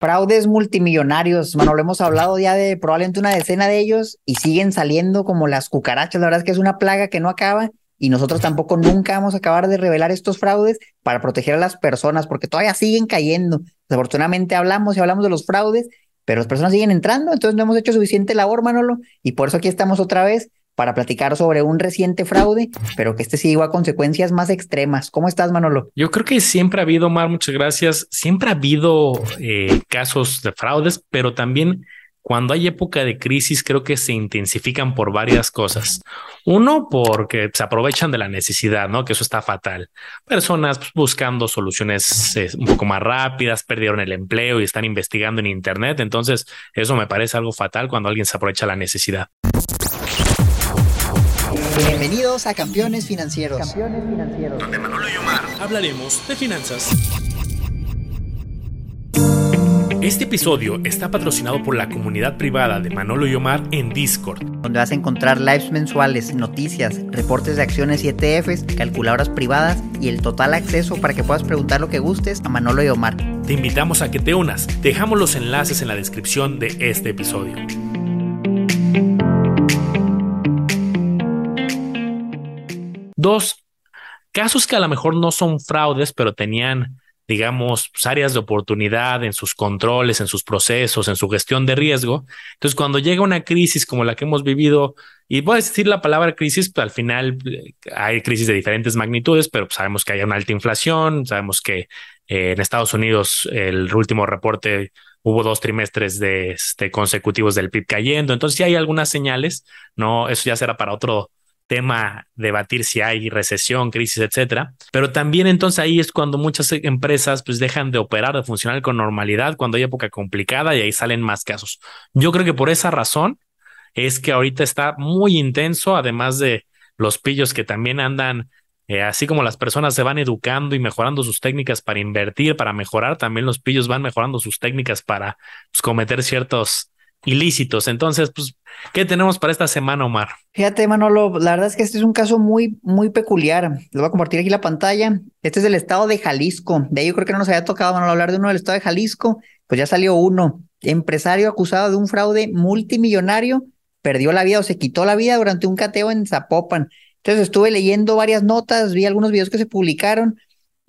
Fraudes multimillonarios, mano, lo hemos hablado ya de probablemente una decena de ellos y siguen saliendo como las cucarachas. La verdad es que es una plaga que no acaba y nosotros tampoco nunca vamos a acabar de revelar estos fraudes para proteger a las personas porque todavía siguen cayendo. Desafortunadamente hablamos y hablamos de los fraudes, pero las personas siguen entrando, entonces no hemos hecho suficiente labor, Manolo, y por eso aquí estamos otra vez para platicar sobre un reciente fraude, pero que este sí a consecuencias más extremas. ¿Cómo estás, Manolo? Yo creo que siempre ha habido, Mar, muchas gracias. Siempre ha habido eh, casos de fraudes, pero también cuando hay época de crisis, creo que se intensifican por varias cosas. Uno, porque se aprovechan de la necesidad, ¿no? Que eso está fatal. Personas pues, buscando soluciones eh, un poco más rápidas, perdieron el empleo y están investigando en Internet. Entonces, eso me parece algo fatal cuando alguien se aprovecha la necesidad. Bienvenidos a Campeones Financieros. Campeones Financieros. Donde Manolo y Omar hablaremos de finanzas. Este episodio está patrocinado por la comunidad privada de Manolo y Omar en Discord, donde vas a encontrar lives mensuales, noticias, reportes de acciones y ETFs, calculadoras privadas y el total acceso para que puedas preguntar lo que gustes a Manolo y Omar. Te invitamos a que te unas. Dejamos los enlaces en la descripción de este episodio. Dos, casos que a lo mejor no son fraudes, pero tenían, digamos, pues, áreas de oportunidad en sus controles, en sus procesos, en su gestión de riesgo. Entonces, cuando llega una crisis como la que hemos vivido, y voy a decir la palabra crisis, pues al final eh, hay crisis de diferentes magnitudes, pero pues, sabemos que hay una alta inflación, sabemos que eh, en Estados Unidos el último reporte hubo dos trimestres de, este, consecutivos del PIB cayendo. Entonces, sí hay algunas señales, no, eso ya será para otro tema debatir si hay recesión, crisis, etcétera. Pero también entonces ahí es cuando muchas empresas pues dejan de operar, de funcionar con normalidad cuando hay época complicada y ahí salen más casos. Yo creo que por esa razón es que ahorita está muy intenso, además de los pillos que también andan, eh, así como las personas se van educando y mejorando sus técnicas para invertir, para mejorar, también los pillos van mejorando sus técnicas para pues, cometer ciertos ilícitos. Entonces, pues, ¿qué tenemos para esta semana, Omar? Fíjate, Manolo, la verdad es que este es un caso muy, muy peculiar. Le voy a compartir aquí la pantalla. Este es del estado de Jalisco. De ahí yo creo que no nos había tocado, Manolo, hablar de uno del estado de Jalisco. Pues ya salió uno. Empresario acusado de un fraude multimillonario, perdió la vida o se quitó la vida durante un cateo en Zapopan. Entonces estuve leyendo varias notas, vi algunos videos que se publicaron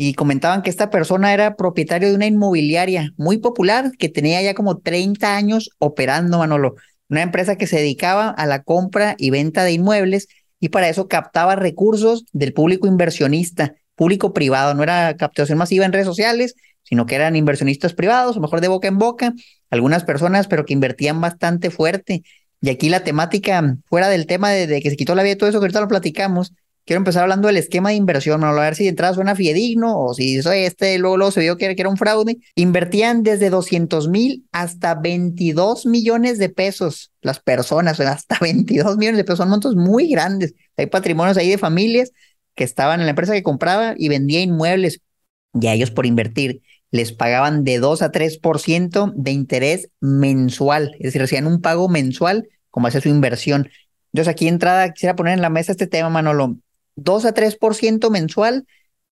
y comentaban que esta persona era propietario de una inmobiliaria muy popular que tenía ya como 30 años operando, Manolo, una empresa que se dedicaba a la compra y venta de inmuebles y para eso captaba recursos del público inversionista, público privado, no era captación masiva en redes sociales, sino que eran inversionistas privados, o mejor de boca en boca, algunas personas, pero que invertían bastante fuerte. Y aquí la temática, fuera del tema de, que se quitó la vida y todo eso que ahorita lo platicamos, quiero empezar hablando del esquema de inversión, a ver si de entrada suena fidedigno o si eso este, luego, luego se vio que, era un fraude. Invertían desde 200 mil hasta 22 millones de pesos las personas, hasta 22 millones de pesos, son montos muy grandes. Hay patrimonios ahí de familias que estaban en la empresa que compraba y vendía inmuebles y a ellos por invertir les pagaban de 2 a 3% de interés mensual, es decir, hacían un pago mensual como hace su inversión. Entonces aquí entrada quisiera poner en la mesa este tema, Manolo. 2 a 3% mensual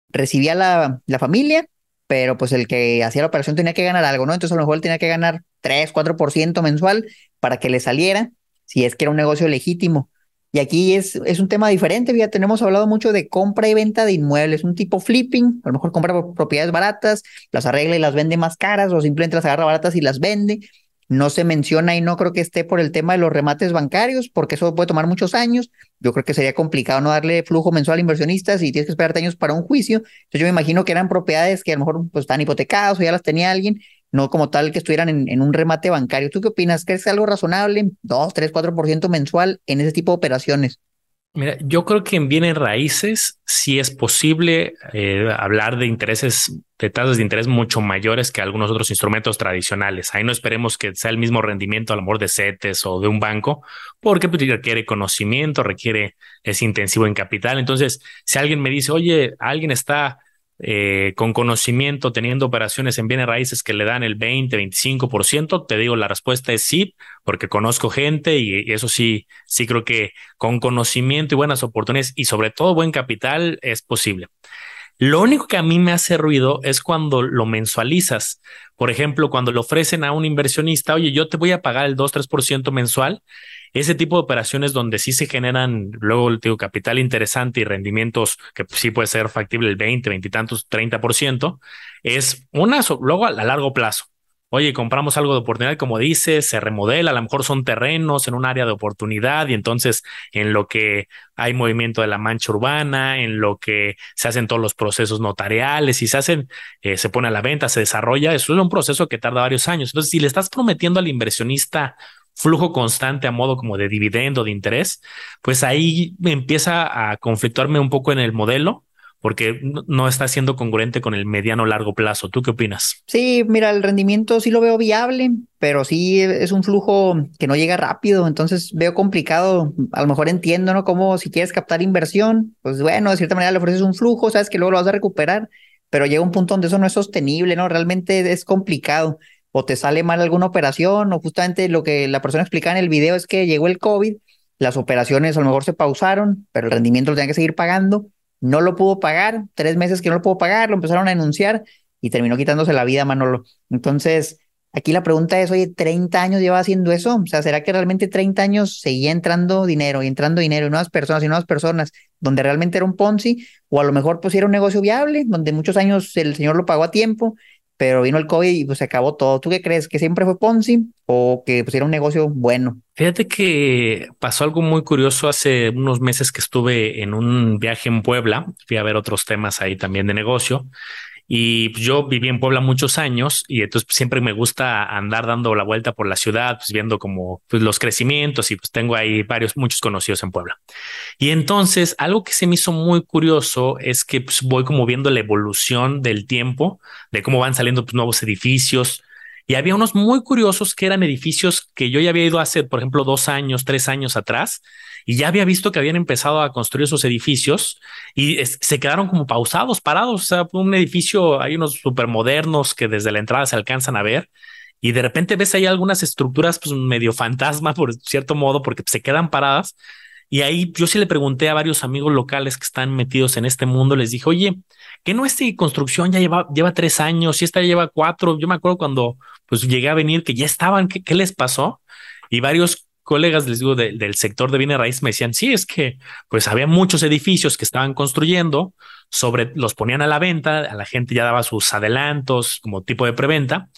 recibía la, la familia, pero pues el que hacía la operación tenía que ganar algo, ¿no? Entonces a lo mejor él tenía que ganar 3, 4% mensual para que le saliera, si es que era un negocio legítimo. Y aquí es, es un tema diferente, ya tenemos hablado mucho de compra y venta de inmuebles, un tipo flipping, a lo mejor compra propiedades baratas, las arregla y las vende más caras, o simplemente las agarra baratas y las vende. No se menciona y no creo que esté por el tema de los remates bancarios, porque eso puede tomar muchos años. Yo creo que sería complicado no darle flujo mensual a inversionistas y tienes que esperar años para un juicio. Entonces yo me imagino que eran propiedades que a lo mejor pues, hipotecadas o ya las tenía alguien, no como tal que estuvieran en, en un remate bancario. ¿Tú qué opinas? ¿Crees que es algo razonable? ¿2, 3, 4% mensual en ese tipo de operaciones? Mira, yo creo que en bienes raíces sí es posible eh, hablar de intereses, de tasas de interés mucho mayores que algunos otros instrumentos tradicionales. Ahí no esperemos que sea el mismo rendimiento a lo mejor de CETES o de un banco, porque pues, requiere conocimiento, requiere, es intensivo en capital. Entonces, si alguien me dice, oye, alguien está eh, con conocimiento, teniendo operaciones en bienes raíces que le dan el 20, 25%, te digo, la respuesta es sí, porque conozco gente y, eso sí, sí creo que con conocimiento y buenas oportunidades y sobre todo buen capital es posible. Lo único que a mí me hace ruido es cuando lo mensualizas. Por ejemplo, cuando le ofrecen a un inversionista, oye, yo te voy a pagar el 2-3% mensual. Ese tipo de operaciones donde sí se generan luego digo, capital interesante y rendimientos que sí puede ser factible el 20, 20 y tantos, 30%, es una, luego a largo plazo oye, compramos algo de oportunidad, como dices, se remodela, a lo mejor son terrenos en un área de oportunidad y entonces en lo que hay movimiento de la mancha urbana, en lo que se hacen todos los procesos notariales y se hacen, eh, se pone a la venta, se desarrolla, eso es un proceso que tarda varios años. Entonces, si le estás prometiendo al inversionista flujo constante a modo como de dividendo, de interés, pues ahí empieza a conflictuarme un poco en el modelo porque no está siendo congruente con el mediano largo plazo. ¿Tú qué opinas? Sí, mira, el rendimiento sí lo veo viable, pero sí es un flujo que no llega rápido, entonces veo complicado. A lo mejor entiendo, ¿no? Como si quieres captar inversión, pues bueno, de cierta manera le ofreces un flujo, sabes que luego lo vas a recuperar, pero llega un punto donde eso no es sostenible, ¿no? Realmente es complicado. O te sale mal alguna operación, o justamente lo que la persona explicaba en el video es que llegó el COVID, las operaciones a lo mejor se pausaron, pero el rendimiento lo tenían que seguir pagando no lo pudo pagar, tres meses que no lo pudo pagar, lo empezaron a denunciar y terminó quitándose la vida Manolo. Entonces, aquí la pregunta es, oye, 30 años lleva haciendo eso, o sea, ¿será que realmente 30 años seguía entrando dinero y entrando dinero y nuevas personas y nuevas personas, donde realmente era un Ponzi, o a lo mejor pues era un negocio viable, donde muchos años el señor lo pagó a tiempo pero vino el COVID y pues se acabó todo. ¿Tú qué crees? ¿Que siempre fue Ponzi o que pues era un negocio bueno? Fíjate que pasó algo muy curioso hace unos meses que estuve en un viaje en Puebla. Fui a ver otros temas ahí también de negocio y pues, yo viví en Puebla muchos años y entonces pues, siempre me gusta andar dando la vuelta por la ciudad, pues viendo como pues, los crecimientos y pues tengo ahí varios, muchos conocidos en Puebla. Y entonces algo que se me hizo muy curioso es que pues, voy como viendo la evolución del tiempo, de cómo van saliendo nuevos edificios. Y había unos muy curiosos que eran edificios que yo ya había ido hace, por ejemplo, dos años, tres años atrás, y ya había visto que habían empezado a construir esos edificios y se quedaron como pausados, parados. O sea, un edificio, hay unos súper modernos que desde la entrada se alcanzan a ver y de repente ves ahí algunas estructuras pues medio fantasma por cierto modo porque se quedan paradas. Y ahí yo sí le pregunté a varios amigos locales que están metidos en este mundo, les dije, oye, ¿qué no esta construcción ya lleva, lleva tres años y esta lleva cuatro? Yo me acuerdo cuando pues llegué a venir que ya estaban, ¿qué, qué les pasó? Y varios colegas, les digo, del sector de bienes raíces me decían, sí, es que pues había muchos edificios que estaban construyendo, sobre, los ponían a la venta, a la gente ya daba sus adelantos como tipo de preventa.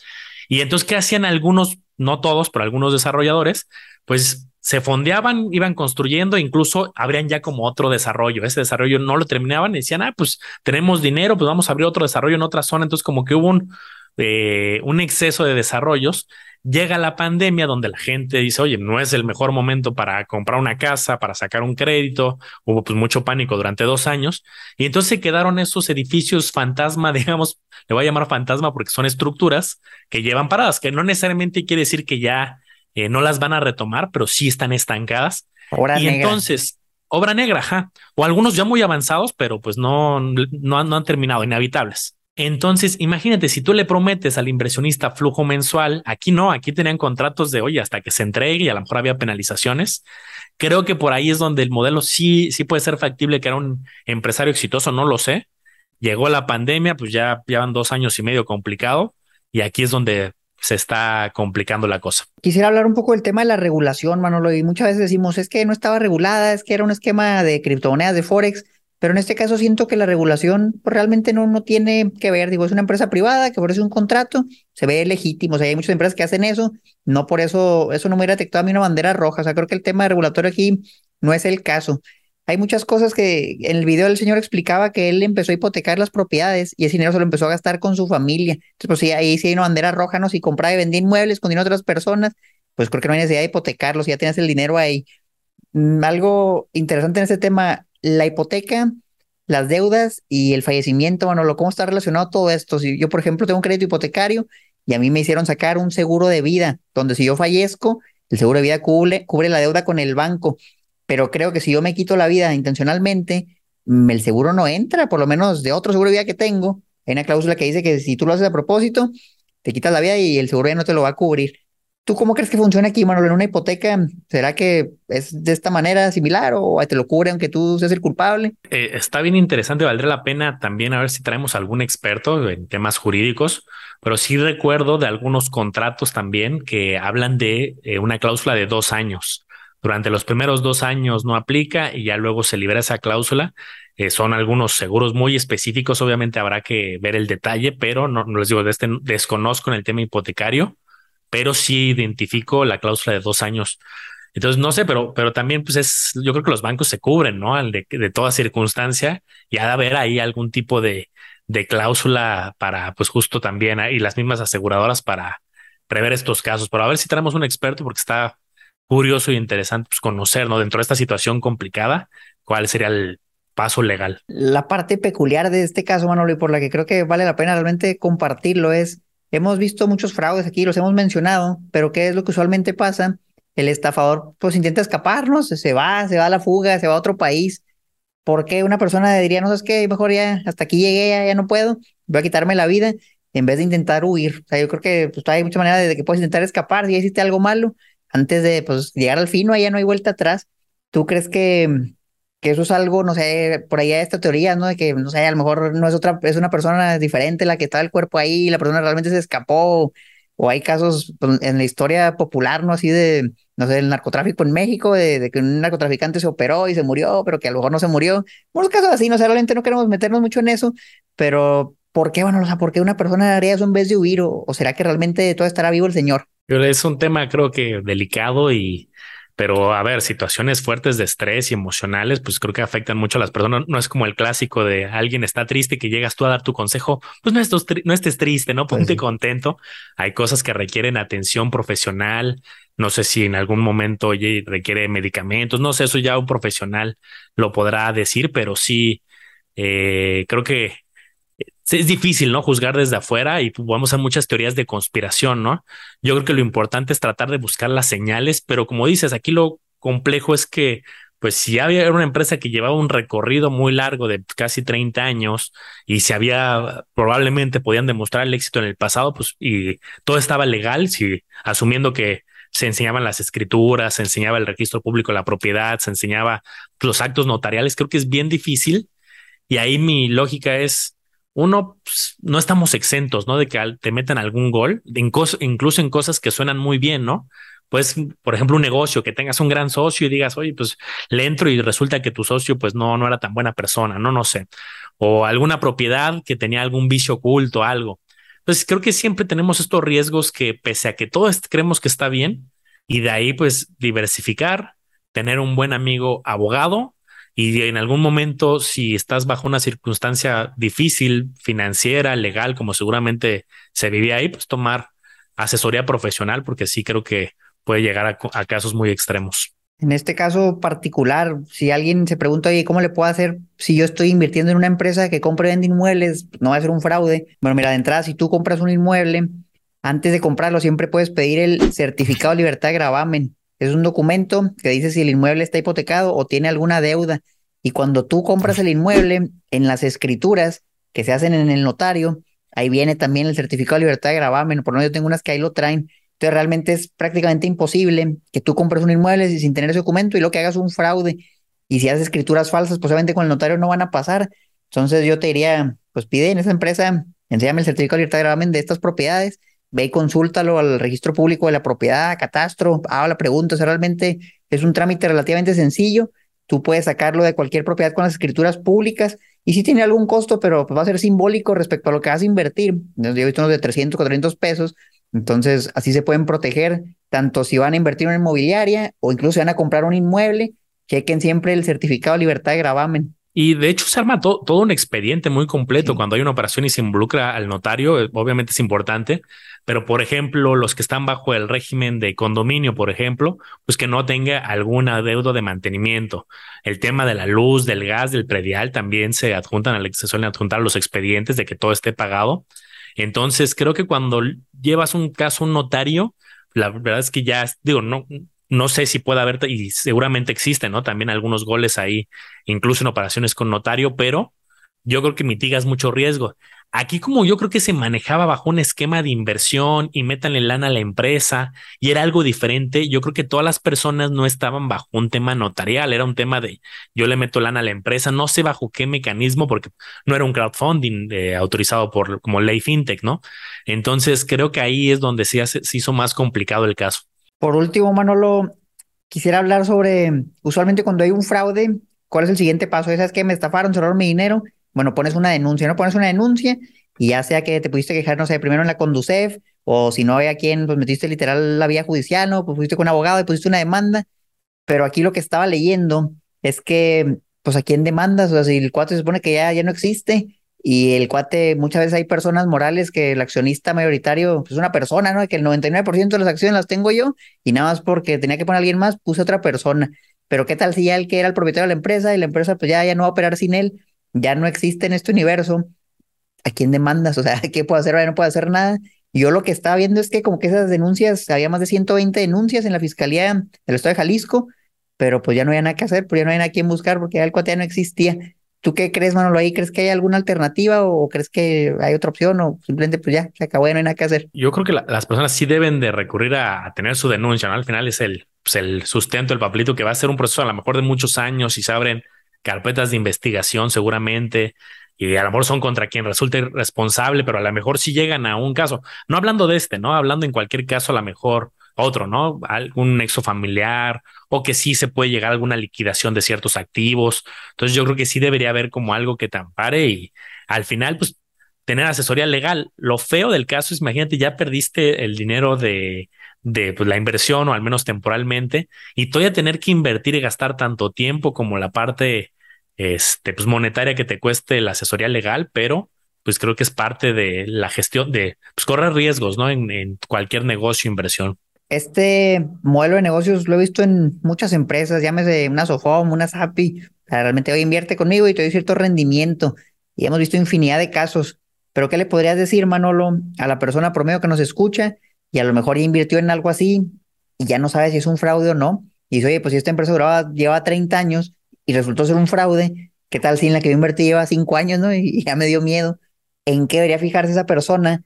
Y entonces, ¿qué hacían algunos, no todos, pero algunos desarrolladores? Pues se fondeaban, iban construyendo, incluso abrían ya como otro desarrollo. Ese desarrollo no lo terminaban decían, ah, pues tenemos dinero, pues vamos a abrir otro desarrollo en otra zona. Entonces, como que hubo un, eh, un exceso de desarrollos Llega la pandemia donde la gente dice, oye, no es el mejor momento para comprar una casa, para sacar un crédito. Hubo pues mucho pánico durante dos años. Y entonces quedaron esos edificios fantasma, digamos, le voy a llamar fantasma porque son estructuras que llevan paradas, que no necesariamente quiere decir que ya eh, no las van a retomar, pero sí están estancadas. y entonces, obra negra, ajá. O algunos ya muy avanzados, pero pues no, no, no han terminado, inhabitables. Entonces, imagínate, si tú le prometes al inversionista flujo mensual, aquí no, aquí tenían contratos de, oye, hasta que se entregue y a lo mejor había penalizaciones. Creo que por ahí es donde el modelo sí, sí puede ser factible que era un empresario exitoso, no lo sé. Llegó la pandemia, pues ya llevan dos años y medio complicado y aquí es donde se está complicando la cosa. Quisiera hablar un poco del tema de la regulación, Manolo, y muchas veces decimos, es que no estaba regulada, es que era un esquema de criptomonedas de Forex, pero en este caso siento que la regulación pues, realmente no, no tiene que ver, digo, es una empresa privada que ofrece un contrato, se ve legítimo, o sea, hay muchas empresas que hacen eso, no por eso, eso no me hubiera detectado a mí una bandera roja, o sea, creo que el tema regulatorio aquí no es el caso. Hay muchas cosas que en el video el señor explicaba que él empezó a hipotecar las propiedades y ese dinero se lo empezó a gastar con su familia. Entonces, pues sí, ahí sí hay una bandera roja, ¿no? Si compraba y vendía inmuebles con dinero de otras personas, pues creo que no hay necesidad de hipotecarlos, ya tienes el dinero ahí. Mm, algo interesante en este tema, la hipoteca, las deudas y el fallecimiento, bueno, ¿cómo está relacionado todo esto? Si yo, por ejemplo, tengo un crédito hipotecario y a mí me hicieron sacar un seguro de vida, donde si yo fallezco, el seguro de vida cubre, cubre la deuda con el banco, pero creo que si yo me quito la vida intencionalmente, mm, el seguro no entra, por lo menos de otro seguro de vida que tengo, hay una cláusula que dice que si tú lo haces a propósito, te quitas la vida y el seguro ya no te lo va a cubrir. ¿Tú cómo crees que funciona aquí, Manuel, en una hipoteca? ¿Será que es de esta manera similar o te lo cubre aunque tú seas el culpable? Eh, está bien interesante, valdría la pena también a ver si traemos algún experto en temas jurídicos, pero sí recuerdo de algunos contratos también que hablan de eh, una cláusula de dos años. Durante los primeros dos años no aplica y ya luego se libera esa cláusula. Eh, son algunos seguros muy específicos, obviamente habrá que ver el detalle, pero no, les digo, de este, desconozco en el tema hipotecario pero sí identifico la cláusula de dos años. Entonces, no sé, pero, pero también, pues es, yo creo que los bancos se cubren, ¿no? De, de toda circunstancia y ha de haber ahí algún tipo de, de cláusula para, pues justo también, y las mismas aseguradoras para prever estos casos. Pero a ver si tenemos un experto, porque está curioso y interesante pues, conocer, ¿no? Dentro de esta situación complicada, cuál sería el paso legal. La parte peculiar de este caso, Manolo, y por la que creo que vale la pena realmente compartirlo es Hemos visto muchos fraudes aquí, los hemos mencionado, pero ¿qué es lo que usualmente pasa? El estafador pues intenta escaparnos, se va, se va a la fuga, se va a otro país. ¿Por qué una persona diría, no sabes qué, mejor ya hasta aquí llegué, ya, no puedo, voy a quitarme la vida en vez de intentar huir? O sea, yo creo que pues, hay muchas maneras de que puedes intentar escapar si hiciste algo malo antes de pues, llegar al fin, no, ya no hay vuelta atrás. ¿Tú crees que que eso es algo, no sé, por ahí hay esta teoría, ¿no? De que, no sé, a lo mejor no es otra, es una persona diferente la que está el cuerpo ahí, la persona realmente se escapó, o hay casos pues, en la historia popular, ¿no? Así de, no sé, el narcotráfico en México, de, que un narcotraficante se operó y se murió, pero que a lo mejor no se murió. Unos casos así, no sé, realmente no queremos meternos mucho en eso, pero ¿por qué, bueno, o sea, por una persona haría eso en vez de huir? ¿O, o será que realmente todo estará vivo el Señor? Es un tema, creo que delicado y pero a ver, situaciones fuertes de estrés y emocionales, pues creo que afectan mucho a las personas. No es como el clásico de alguien está triste que llegas tú a dar tu consejo, pues no estés, no estés triste, ¿no? Ponte contento. Hay cosas que requieren atención profesional. No sé si en algún momento oye, requiere medicamentos, no sé, eso ya un profesional lo podrá decir, pero sí, eh, creo que es difícil, ¿no? Juzgar desde afuera y vamos a muchas teorías de conspiración, ¿no? Yo creo que lo importante es tratar de buscar las señales, pero como dices, aquí lo complejo es que, pues si había una empresa que llevaba un recorrido muy largo de casi 30 años y si había, probablemente podían demostrar el éxito en el pasado, pues y todo estaba legal, si asumiendo que se enseñaban las escrituras, se enseñaba el registro público de la propiedad, se enseñaba los actos notariales, creo que es bien difícil. Y ahí mi lógica es, uno, pues, no estamos exentos, ¿no? De que te metan algún gol, incluso en cosas que suenan muy bien, ¿no? Pues, por ejemplo, un negocio, que tengas un gran socio y digas, oye, pues le entro y resulta que tu socio, pues no, no era tan buena persona, no, no sé. O alguna propiedad que tenía algún vicio oculto, algo. Entonces, creo que siempre tenemos estos riesgos que, pese a que todo creemos que está bien, y de ahí, pues, diversificar, tener un buen amigo abogado y en algún momento, si estás bajo una circunstancia difícil, financiera, legal, como seguramente se vivía ahí, pues tomar asesoría profesional, porque sí creo que puede llegar a, casos muy extremos. En este caso particular, si alguien se pregunta, oye, ¿cómo le puedo hacer si yo estoy invirtiendo en una empresa que compra y vende inmuebles? No va a ser un fraude. Bueno, mira, de entrada, si tú compras un inmueble, antes de comprarlo siempre puedes pedir el certificado de libertad de gravamen. Es un documento que dice si el inmueble está hipotecado o tiene alguna deuda. Y cuando tú compras el inmueble, en las escrituras que se hacen en el notario, ahí viene también el certificado de libertad de gravamen. Por lo menos yo tengo unas que ahí lo traen. Entonces realmente es prácticamente imposible que tú compres un inmueble sin tener ese documento y lo que hagas un fraude. Y si haces escrituras falsas, posiblemente con el notario no van a pasar. Entonces yo te diría, pues pide en esa empresa, enséñame el certificado de libertad de gravamen de estas propiedades ve y consúltalo al registro público de la propiedad, catastro, haga la pregunta, o sea, realmente es un trámite relativamente sencillo, tú puedes sacarlo de cualquier propiedad con las escrituras públicas y sí tiene algún costo, pero va a ser simbólico respecto a lo que vas a invertir. Yo he visto unos de 300, 400 pesos, entonces así se pueden proteger, tanto si van a invertir en una inmobiliaria o incluso si van a comprar un inmueble, chequen siempre el certificado de libertad de gravamen. Y de hecho se arma todo un expediente muy completo cuando hay una operación y se involucra al notario, eh, obviamente es importante, pero por ejemplo, los que están bajo el régimen de condominio, por ejemplo, pues que no tenga alguna deuda de mantenimiento. El tema de la luz, del gas, del predial también se adjuntan, se suelen adjuntar los expedientes de que todo esté pagado. Entonces, creo que cuando llevas un caso a un notario, la verdad es que ya, digo, no, no sé si puede haber, y seguramente existen, ¿no? También algunos goles ahí, incluso en operaciones con notario, pero yo creo que mitigas mucho riesgo. Aquí como yo creo que se manejaba bajo un esquema de inversión y métanle lana a la empresa y era algo diferente, yo creo que todas las personas no estaban bajo un tema notarial, era un tema de yo le meto lana a la empresa, no sé bajo qué mecanismo porque no era un crowdfunding eh, autorizado por como ley fintech, ¿no? Entonces creo que ahí es donde se, se hizo más complicado el caso. Por último, Manolo, quisiera hablar sobre, usualmente cuando hay un fraude, ¿cuál es el siguiente paso? Esa es que me estafaron, cerraron mi dinero bueno, pones una denuncia, no pones una denuncia y ya sea que te pudiste quejar, no sé, primero en la Conducef o si no había quien, pues metiste literal la vía judicial, ¿no? Pues fuiste con un abogado y pusiste una demanda. Pero aquí lo que estaba leyendo es que, pues a quién demandas, o sea, si el cuate se supone que ya, ya no existe y el cuate, muchas veces hay personas morales que el accionista mayoritario pues, es una persona, ¿no? Que el 99% de las acciones las tengo yo y nada más porque tenía que poner a alguien más, puse otra persona. Pero qué tal si ya el que era el propietario de la empresa y la empresa pues ya, ya no va a operar sin él ya no existe en este universo, ¿a quién demandas? O sea, ¿qué puedo hacer? No puedo hacer nada. Yo lo que estaba viendo es que como que esas denuncias, había más de 120 denuncias en la Fiscalía del Estado de Jalisco, pero pues ya no había nada que hacer, pues ya no había nada a quién buscar porque ya el cuate ya no existía. ¿Tú qué crees, Manolo? ¿Ahí crees que hay alguna alternativa o crees que hay otra opción o simplemente pues ya se acabó, ya no hay nada que hacer? Yo creo que las personas sí deben de recurrir a, tener su denuncia, ¿no? Al final es el, pues, el sustento, el papelito que va a ser un proceso a lo mejor de muchos años y se abren carpetas de investigación seguramente, y a lo mejor son contra quien resulte responsable, pero a lo mejor sí llegan a un caso. No hablando de este, ¿no? Hablando en cualquier caso, a lo mejor otro, ¿no? Algún nexo familiar o que sí se puede llegar a alguna liquidación de ciertos activos. Entonces yo creo que sí debería haber como algo que te ampare y al final, pues, tener asesoría legal. Lo feo del caso es, imagínate, ya perdiste el dinero de, de pues, la inversión o al menos temporalmente y todavía tener que invertir y gastar tanto tiempo como la parte este, pues, monetaria que te cueste la asesoría legal, pero pues creo que es parte de la gestión de pues, correr riesgos, ¿no? En, cualquier negocio, inversión. Este modelo de negocios lo he visto en muchas empresas, llámese una Sofom, una Sapi, realmente hoy invierte conmigo y te doy cierto rendimiento. Y hemos visto infinidad de casos. Pero ¿qué le podrías decir, Manolo, a la persona promedio que nos escucha y a lo mejor invirtió en algo así y ya no sabe si es un fraude o no. Y dice, oye, pues si esta empresa duraba, lleva 30 años y resultó ser un fraude, ¿qué tal si en la que yo invertí lleva 5 años, no? Y ya me dio miedo. ¿En qué debería fijarse esa persona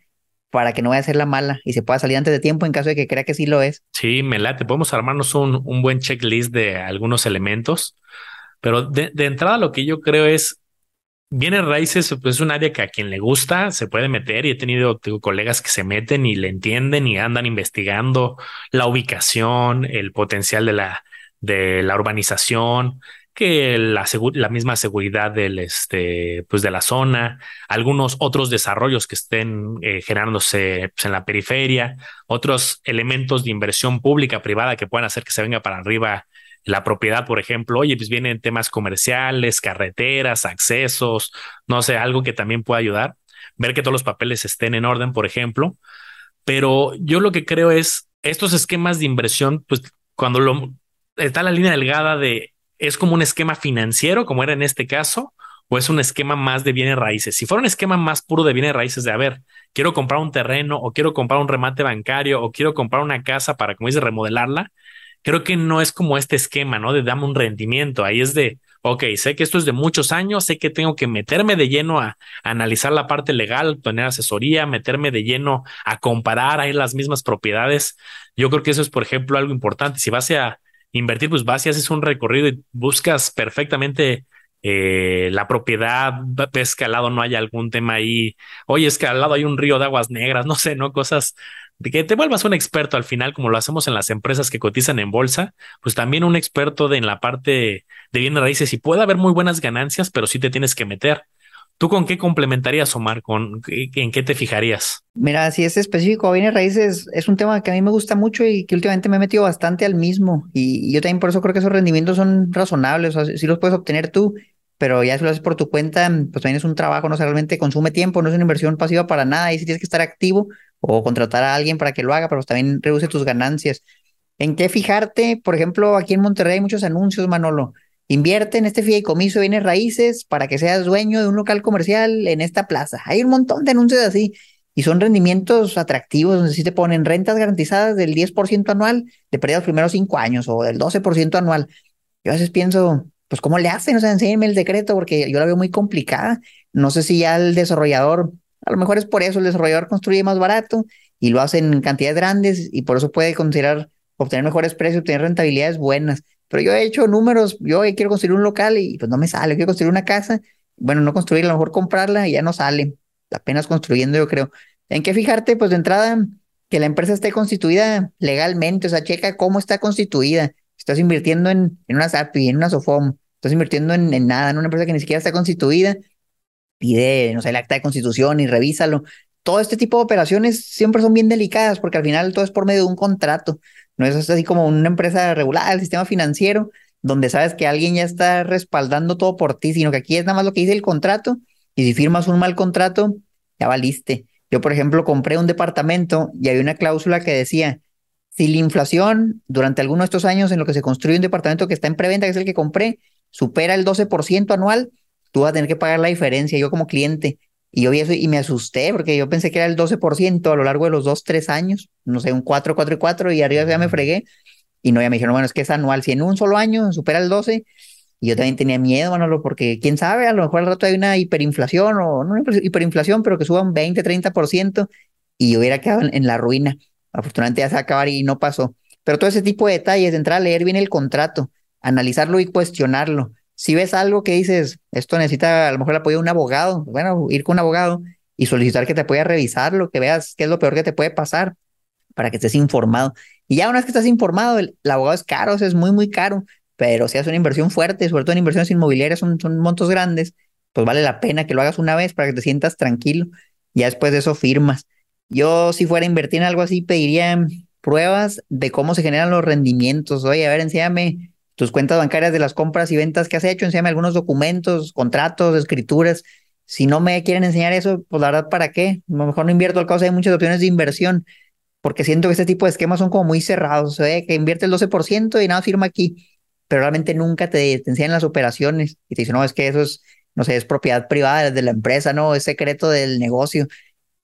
para que no vaya a ser la mala y se pueda salir antes de tiempo en caso de que crea que sí lo es? Sí, me late. Podemos armarnos un, un buen checklist de algunos elementos. Pero de, de entrada lo que yo creo es Bienes raíces pues, es un área que a quien le gusta se puede meter y he tenido colegas que se meten y le entienden y andan investigando la ubicación, el potencial de la, de la urbanización, que la, misma seguridad del, este, pues de la zona, algunos otros desarrollos que estén eh, generándose pues, en la periferia, otros elementos de inversión pública, privada que puedan hacer que se venga para arriba la propiedad, por ejemplo, oye, pues vienen temas comerciales, carreteras, accesos, no sé, algo que también pueda ayudar, ver que todos los papeles estén en orden, por ejemplo. Pero yo lo que creo es estos esquemas de inversión, pues cuando lo está la línea delgada de es como un esquema financiero, como era en este caso, o es un esquema más de bienes raíces. Si fuera un esquema más puro de bienes raíces, de a ver, quiero comprar un terreno, o quiero comprar un remate bancario, o quiero comprar una casa para, como dice, remodelarla, creo que no es como este esquema, ¿no? De dame un rendimiento. Ahí es de, ok, sé que esto es de muchos años, sé que tengo que meterme de lleno a, analizar la parte legal, tener asesoría, meterme de lleno a comparar ahí las mismas propiedades. Yo creo que eso es, por ejemplo, algo importante. Si vas a invertir, pues vas y haces un recorrido y buscas perfectamente eh, la propiedad, ves que al lado no hay algún tema ahí, oye, es que al lado hay un río de aguas negras, no sé, ¿no? Cosas de que te vuelvas un experto al final, como lo hacemos en las empresas que cotizan en bolsa, pues también un experto de en la parte de bienes raíces y puede haber muy buenas ganancias, pero sí te tienes que meter. ¿Tú con qué complementarías, Omar? ¿Con, ¿En qué te fijarías? Mira, si es específico, bienes raíces es un tema que a mí me gusta mucho y que últimamente me he metido bastante al mismo. Y, yo también por eso creo que esos rendimientos son razonables. O sea, si los puedes obtener tú, pero ya si lo haces por tu cuenta, pues también es un trabajo, no sé, realmente consume tiempo, no es una inversión pasiva para nada. Y si tienes que estar activo, o contratar a alguien para que lo haga, pero también reduce tus ganancias. ¿En qué fijarte? Por ejemplo, aquí en Monterrey hay muchos anuncios, Manolo. Invierte en este fideicomiso de bienes raíces para que seas dueño de un local comercial en esta plaza. Hay un montón de anuncios así y son rendimientos atractivos donde sí te ponen rentas garantizadas del 10% anual de periodos los primeros cinco años o del 12% anual. Yo a veces pienso, pues ¿cómo le hacen? O sea, enséñenme el decreto porque yo la veo muy complicada. No sé si ya el desarrollador, a lo mejor es por eso, el desarrollador construye más barato y lo hacen en cantidades grandes y por eso puede considerar obtener mejores precios, obtener rentabilidades buenas. Pero yo he hecho números, yo quiero construir un local y pues no me sale, quiero construir una casa, bueno, no construir, a lo mejor comprarla y ya no sale, apenas construyendo yo creo. ¿En qué fijarte? Pues de entrada, que la empresa esté constituida legalmente, o sea, checa cómo está constituida. Estás invirtiendo en, en una SAPI, en una SOFOM, estás invirtiendo en, en nada, en una empresa que ni siquiera está constituida, pide, no sé, el acta de constitución y revísalo. Todo este tipo de operaciones siempre son bien delicadas porque al final todo es por medio de un contrato. No es así como una empresa regulada el sistema financiero, donde sabes que alguien ya está respaldando todo por ti, sino que aquí es nada más lo que dice el contrato, y si firmas un mal contrato, ya valiste. Yo, por ejemplo, compré un departamento y había una cláusula que decía, si la inflación durante alguno de estos años en lo que se construye un departamento que está en preventa, que es el que compré, supera el 12% anual, tú vas a tener que pagar la diferencia, yo como cliente. Y yo vi eso y me asusté porque yo pensé que era el 12% a lo largo de los dos, tres años, no sé, un 4, 4 y 4 y arriba ya me fregué. Y no, ya me dijeron, bueno, es que es anual, si en un solo año supera el 12, y yo también tenía miedo, Manolo, porque quién sabe, a lo mejor al rato hay una hiperinflación o no hiperinflación, pero que suba un 20, 30% y yo hubiera quedado en, la ruina. Afortunadamente ya se va a acabar y no pasó. Pero todo ese tipo de detalles, entrar a leer bien el contrato, analizarlo y cuestionarlo si ves algo que dices, esto necesita a lo mejor el apoyo de un abogado, bueno, ir con un abogado y solicitar que te pueda revisarlo, que veas qué es lo peor que te puede pasar para que estés informado. Y ya una vez que estás informado, el, abogado es caro, es muy, muy caro, pero si haces una inversión fuerte, sobre todo en inversiones inmobiliarias, son, son montos grandes, pues vale la pena que lo hagas una vez para que te sientas tranquilo. Ya después de eso firmas. Yo, si fuera a invertir en algo así, pediría pruebas de cómo se generan los rendimientos. Oye, a ver, enséñame tus cuentas bancarias de las compras y ventas que has hecho, enséñame algunos documentos, contratos, escrituras. Si no me quieren enseñar eso, pues la verdad, ¿para qué? A lo mejor no invierto al causa hay muchas opciones de inversión, porque siento que este tipo de esquemas son como muy cerrados, ¿eh? que invierte el 12% y nada, firma aquí, pero realmente nunca te, te enseñan las operaciones y te dicen, no, es que eso es, no sé, es propiedad privada de la empresa, no, es secreto del negocio.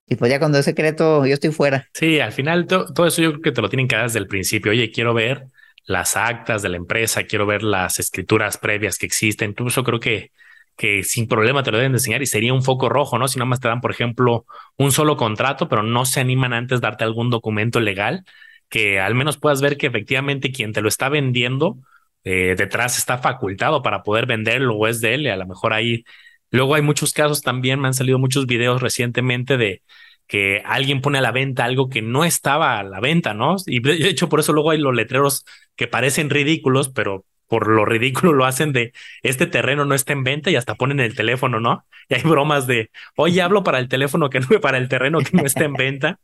Y pues ya cuando es secreto, yo estoy fuera. Sí, al final todo eso yo creo que te lo tienen que dar desde el principio. Oye, quiero ver las actas de la empresa, quiero ver las escrituras previas que existen. Incluso creo que, que sin problema te lo deben enseñar y sería un foco rojo, ¿no? Si nada más te dan, por ejemplo, un solo contrato, pero no se animan antes de darte algún documento legal que al menos puedas ver que efectivamente quien te lo está vendiendo eh, detrás está facultado para poder venderlo o es de él. A lo mejor ahí, luego hay muchos casos también, me han salido muchos videos recientemente de que alguien pone a la venta algo que no estaba a la venta, ¿no? Y de hecho por eso luego hay los letreros que parecen ridículos, pero por lo ridículo lo hacen de este terreno no está en venta y hasta ponen el teléfono, ¿no? Y hay bromas de, oye, hablo para el teléfono que no para el terreno que no está en venta.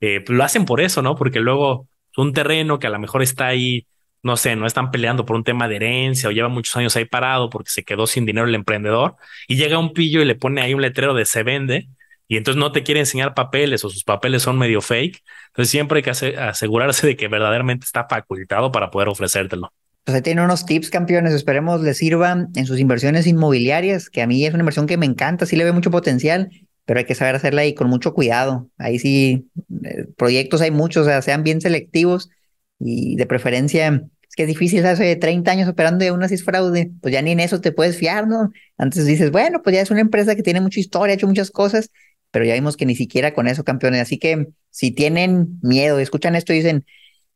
Eh, pues lo hacen por eso, ¿no? Porque luego un terreno que a lo mejor está ahí, no sé, no están peleando por un tema de herencia o lleva muchos años ahí parado porque se quedó sin dinero el emprendedor y llega un pillo y le pone ahí un letrero de se vende y entonces no te quiere enseñar papeles o sus papeles son medio fake. Entonces siempre hay que asegurarse de que verdaderamente está facultado para poder ofrecértelo. Ahí tiene unos tips, campeones. Esperemos les sirvan en sus inversiones inmobiliarias, que a mí es una inversión que me encanta, sí le veo mucho potencial, pero hay que saber hacerla ahí con mucho cuidado. Ahí sí, eh, proyectos hay muchos, o sea, sean bien selectivos y de preferencia, es que es difícil, hace 30 años operando de una si es fraude, pues ya ni en eso te puedes fiar, ¿no? Antes dices, bueno, pues ya es una empresa que tiene mucha historia, ha hecho muchas cosas, pero ya vimos que ni siquiera con eso, campeones. Así que si tienen miedo, escuchan esto dicen,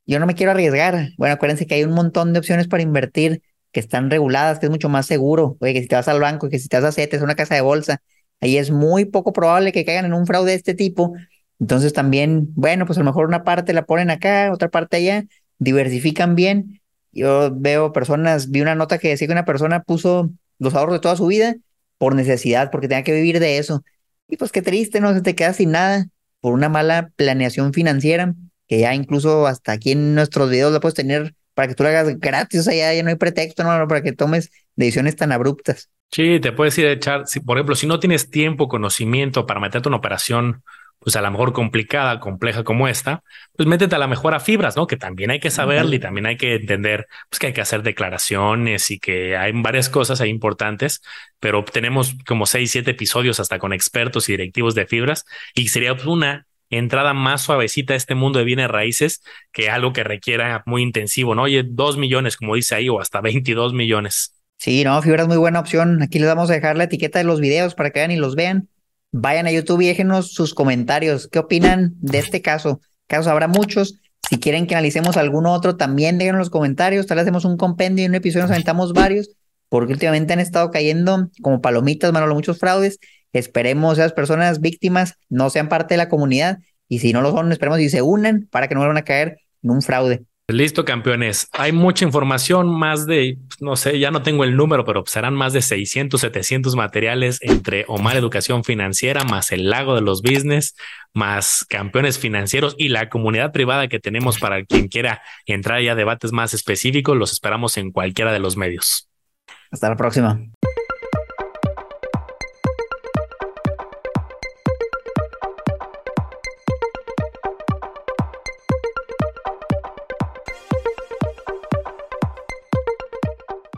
yo no me quiero arriesgar, bueno, acuérdense que hay un montón de opciones para invertir que están reguladas, que es mucho más seguro. Oye, que si te vas al banco, que si te vas a CETES, una casa de bolsa, ahí es muy poco probable que caigan en un fraude de este tipo. Entonces también, bueno, pues a lo mejor una parte la ponen acá, otra parte allá, diversifican bien. Yo veo personas, vi una nota que decía que una persona puso los ahorros de toda su vida por necesidad, porque tenía que vivir de eso. Y pues qué triste, ¿no? Se te queda sin nada por una mala planeación financiera, que ya incluso hasta aquí en nuestros videos la puedes tener para que tú lo hagas gratis, o sea, ya, no hay pretexto. Para que tomes decisiones tan abruptas. Sí, te puedes ir a echar, si, por ejemplo, si no tienes tiempo, conocimiento para meterte una operación pues a lo mejor complicada, compleja como esta, pues métete a la mejor a fibras, ¿no? Que también hay que saberle y también hay que entender pues que hay que hacer declaraciones y que hay varias cosas ahí importantes, pero tenemos como seis, siete episodios hasta con expertos y directivos de fibras y sería una entrada más suavecita a este mundo de bienes raíces que algo que requiera muy intensivo, ¿no? Oye, dos millones, como dice ahí, o hasta 22 millones. Sí, no, Fibra es muy buena opción. Aquí les vamos a dejar la etiqueta de los videos para que vean y los vean. Vayan a YouTube y déjenos sus comentarios. ¿Qué opinan de este caso? Casos habrá muchos. Si quieren que analicemos alguno otro, también déjenos los comentarios. Tal vez hacemos un compendio y un episodio nos aventamos varios, porque últimamente han estado cayendo como palomitas, Manolo, muchos fraudes. Esperemos esas personas víctimas no sean parte de la comunidad y si no lo son, esperemos y se unan para que no vuelvan a caer en un fraude. Listo, campeones. Hay mucha información, más de, no sé, ya no tengo el número, pero serán más de 600, 700 materiales entre Omar Educación Financiera, más el Lago de los Business, más campeones financieros y la comunidad privada que tenemos para quien quiera entrar ya a debates más específicos. Los esperamos en cualquiera de los medios. Hasta la próxima.